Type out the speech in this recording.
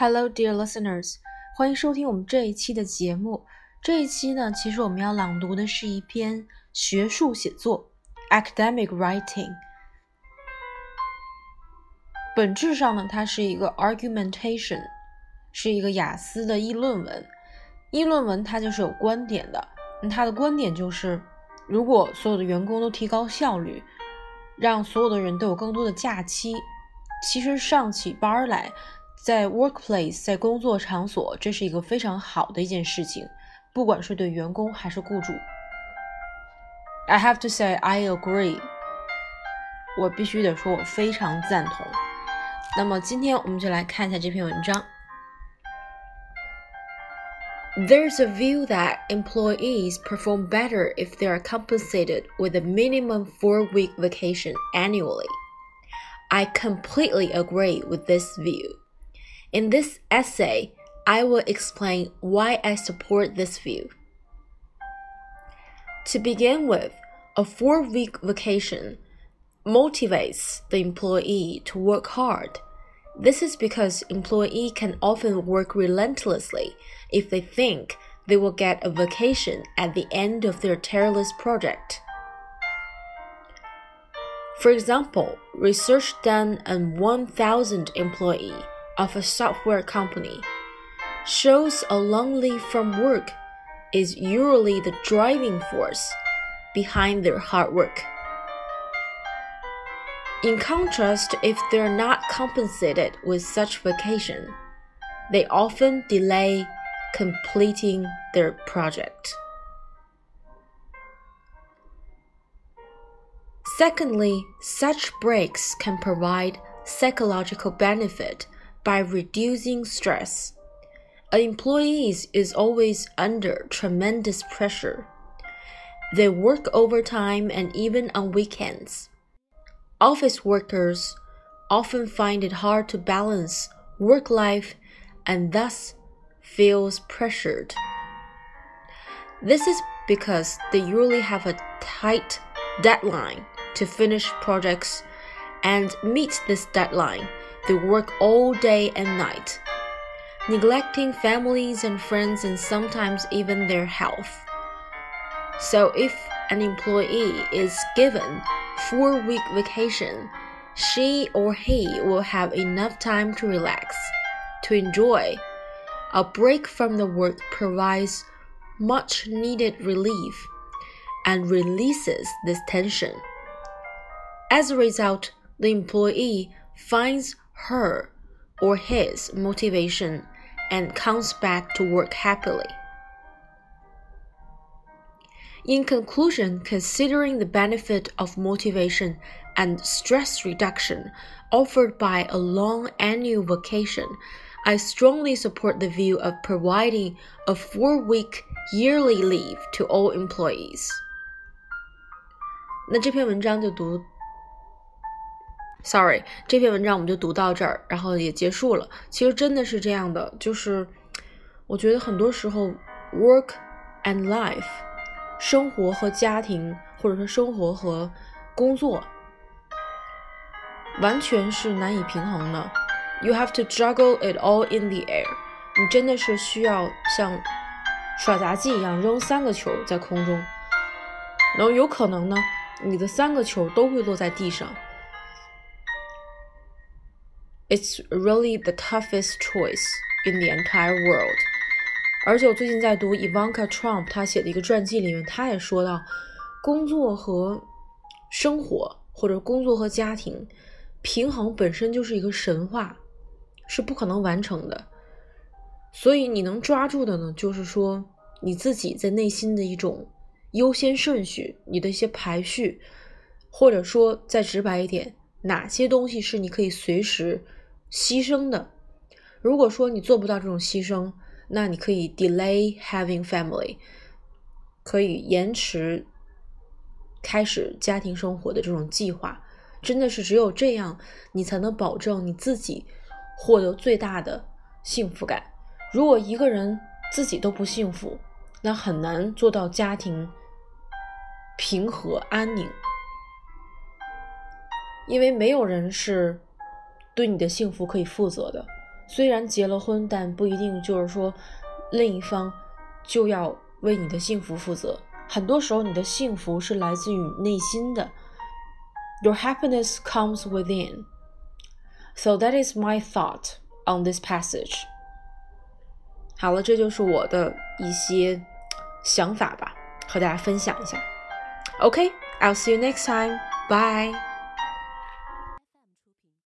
Hello, dear listeners，欢迎收听我们这一期的节目。这一期呢，其实我们要朗读的是一篇学术写作 （academic writing）。本质上呢，它是一个 argumentation，是一个雅思的议论文。议论文它就是有观点的，它的观点就是，如果所有的员工都提高效率，让所有的人都有更多的假期，其实上起班来。在 workplace，在工作场所，这是一个非常好的一件事情，不管是对员工还是雇主。I have to say I agree，我必须得说，我非常赞同。那么今天我们就来看一下这篇文章。There's a view that employees perform better if they are compensated with a minimum four-week vacation annually. I completely agree with this view. In this essay, I will explain why I support this view. To begin with, a four week vacation motivates the employee to work hard. This is because employee can often work relentlessly if they think they will get a vacation at the end of their tireless project. For example, research done on 1,000 employee of a software company shows a long leave from work is usually the driving force behind their hard work. In contrast, if they're not compensated with such vacation, they often delay completing their project. Secondly, such breaks can provide psychological benefit by reducing stress. An employee is always under tremendous pressure. They work overtime and even on weekends. Office workers often find it hard to balance work life and thus feels pressured. This is because they usually have a tight deadline to finish projects and meet this deadline they work all day and night, neglecting families and friends and sometimes even their health. So if an employee is given 4 week vacation, she or he will have enough time to relax, to enjoy. A break from the work provides much needed relief and releases this tension. As a result, the employee finds her or his motivation and comes back to work happily. In conclusion, considering the benefit of motivation and stress reduction offered by a long annual vacation, I strongly support the view of providing a four week yearly leave to all employees. 那这篇文章就读 Sorry，这篇文章我们就读到这儿，然后也结束了。其实真的是这样的，就是我觉得很多时候，work and life，生活和家庭，或者说生活和工作，完全是难以平衡的。You have to juggle it all in the air。你真的是需要像耍杂技一样扔三个球在空中，然后有可能呢，你的三个球都会落在地上。It's really the toughest choice in the entire world。而且我最近在读 Ivanka Trump 他写的一个传记里面，他也说到，工作和生活或者工作和家庭平衡本身就是一个神话，是不可能完成的。所以你能抓住的呢，就是说你自己在内心的一种优先顺序，你的一些排序，或者说再直白一点，哪些东西是你可以随时。牺牲的，如果说你做不到这种牺牲，那你可以 delay having family，可以延迟开始家庭生活的这种计划。真的是只有这样，你才能保证你自己获得最大的幸福感。如果一个人自己都不幸福，那很难做到家庭平和安宁，因为没有人是。对你的幸福可以负责的，虽然结了婚，但不一定就是说另一方就要为你的幸福负责。很多时候，你的幸福是来自于内心的。Your happiness comes within. So that is my thought on this passage. 好了，这就是我的一些想法吧，和大家分享一下。OK, I'll see you next time. Bye.